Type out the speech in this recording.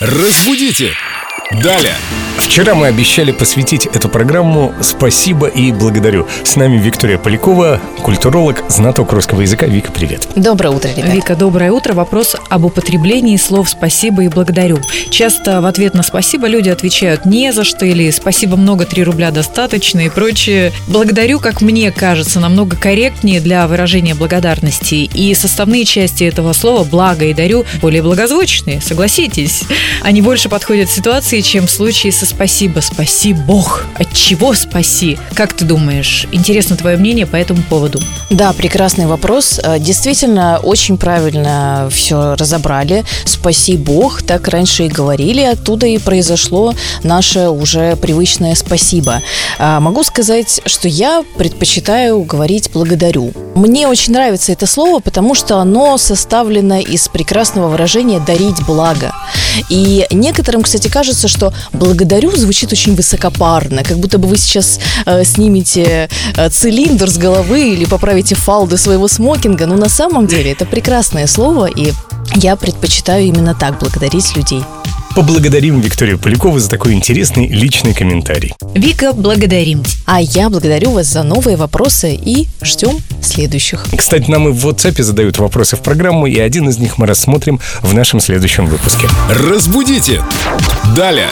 Разбудите! Далее! Вчера мы обещали посвятить эту программу «Спасибо и благодарю». С нами Виктория Полякова, культуролог, знаток русского языка. Вика, привет. Доброе утро, ребята. Вика, доброе утро. Вопрос об употреблении слов «спасибо» и «благодарю». Часто в ответ на «спасибо» люди отвечают «не за что» или «спасибо много, 3 рубля достаточно» и прочее. «Благодарю», как мне кажется, намного корректнее для выражения благодарности. И составные части этого слова «благо» и «дарю» более благозвучные, согласитесь. Они больше подходят ситуации, чем в случае со спасибо. Спаси Бог. От чего спаси? Как ты думаешь? Интересно твое мнение по этому поводу. Да, прекрасный вопрос. Э, действительно, очень правильно все разобрали. Спаси Бог, так раньше и говорили. Оттуда и произошло наше уже привычное спасибо. А, могу сказать, что я предпочитаю говорить благодарю. Мне очень нравится это слово, потому что оно составлено из прекрасного выражения «дарить благо». И некоторым, кстати, кажется, что «благодарю» звучит очень высокопарно, как будто бы вы сейчас э, снимете э, цилиндр с головы или поправите фалды своего смокинга, но на самом деле это прекрасное слово, и я предпочитаю именно так благодарить людей. Поблагодарим Викторию Полякову за такой интересный личный комментарий. Вика, благодарим. А я благодарю вас за новые вопросы и ждем следующих. Кстати, нам и в WhatsApp задают вопросы в программу, и один из них мы рассмотрим в нашем следующем выпуске. Разбудите! Далее!